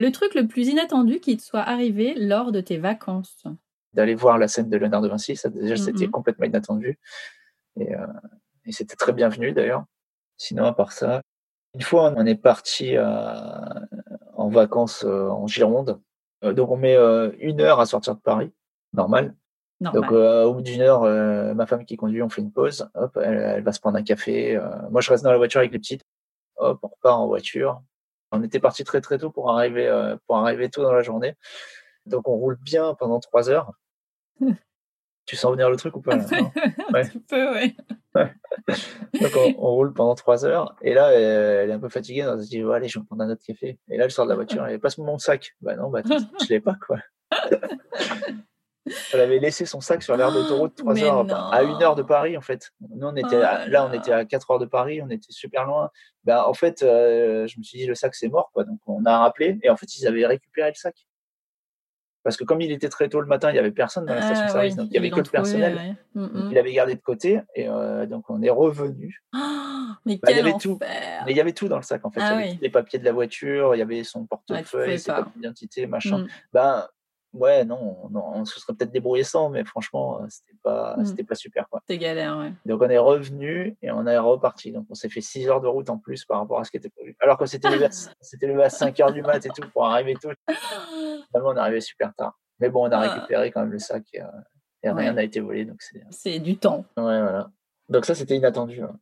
Le truc le plus inattendu qui te soit arrivé lors de tes vacances D'aller voir la scène de Léonard de Vinci, ça déjà c'était Mhm. complètement inattendu. Et, euh, et c'était très bienvenu d'ailleurs. Sinon, à part ça, une fois on est parti euh, en vacances euh, en Gironde. Donc on met une heure à sortir de Paris, normal. Normal. Donc au bout d'une heure, ma femme qui conduit, on fait une pause. Hop, elle, elle va se prendre un café. moi je reste dans la voiture avec les petites. Hop, on repart en voiture. On était parti très très tôt pour arriver euh, pour arriver tôt dans la journée. Donc on roule bien pendant trois heures. tu sens venir le truc ou pas là, non? Un Ouais. petit peu, ouais. Donc on, on roule pendant trois heures et là elle, elle est un peu fatiguée. Elle se dit allez je vais me prendre un autre café. Et là elle sort de la voiture et passe mon sac. Bah non bah je l'ai pas quoi. Elle avait laissé son sac sur l'aire d'autoroute trois Mais heures non. à une heure de Paris en fait. Nous on était Oh à- là on était à quatre heures de Paris, on était super loin. Bah en fait euh, je me suis dit le sac c'est mort quoi. Donc on a rappelé et en fait ils avaient récupéré le sac. Parce que comme il était très tôt le matin, il y avait personne dans la station Ah, service, ouais, donc il y avait que le personnel. ouais. Mm, il avait gardé de côté et euh, donc on est revenu. Mais Bah, il y avait tout. Mais il y avait tout dans le sac en fait. Ah il y avait oui. les papiers de la voiture, il y avait son portefeuille, ses papiers d'identité, machin. Mm. Ben ouais, non, non, on se serait peut-être débrouillé sans, mais franchement, euh, c'était pas, Mm. c'était pas super quoi. C'est galère, ouais. Donc on est revenu et on est reparti. Donc on s'est fait 6 heures de route en plus par rapport à ce qui était prévu. Alors que c'était levé, à- c'était levé à 5 heures du mat et tout pour arriver tôt. Finalement, on est arrivé super tard. Mais bon, on a Ah. récupéré quand même le sac et, euh, et rien Ouais. n'a été volé. Donc c'est C'est du temps. ouais, voilà. Donc ça, c'était inattendu. hein.